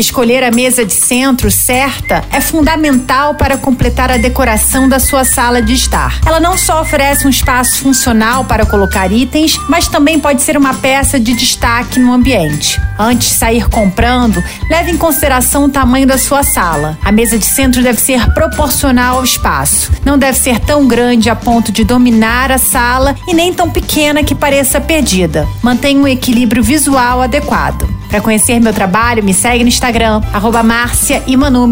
Escolher a mesa de centro certa é fundamental para completar a decoração da sua sala de estar. Ela não só oferece um espaço funcional para colocar itens, mas também pode ser uma peça de destaque no ambiente. Antes de sair comprando, leve em consideração o tamanho da sua sala. A mesa de centro deve ser proporcional ao espaço. Não deve ser tão grande a ponto de dominar a sala e nem tão pequena que pareça perdida. Mantenha um equilíbrio visual adequado. Para conhecer meu trabalho, me segue no Instagram, arroba Márcia e Manu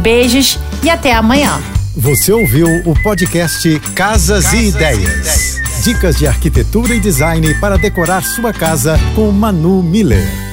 Beijos e até amanhã. Você ouviu o podcast Casas, Casas e, Ideias. e Ideias. Dicas de arquitetura e design para decorar sua casa com Manu Miller.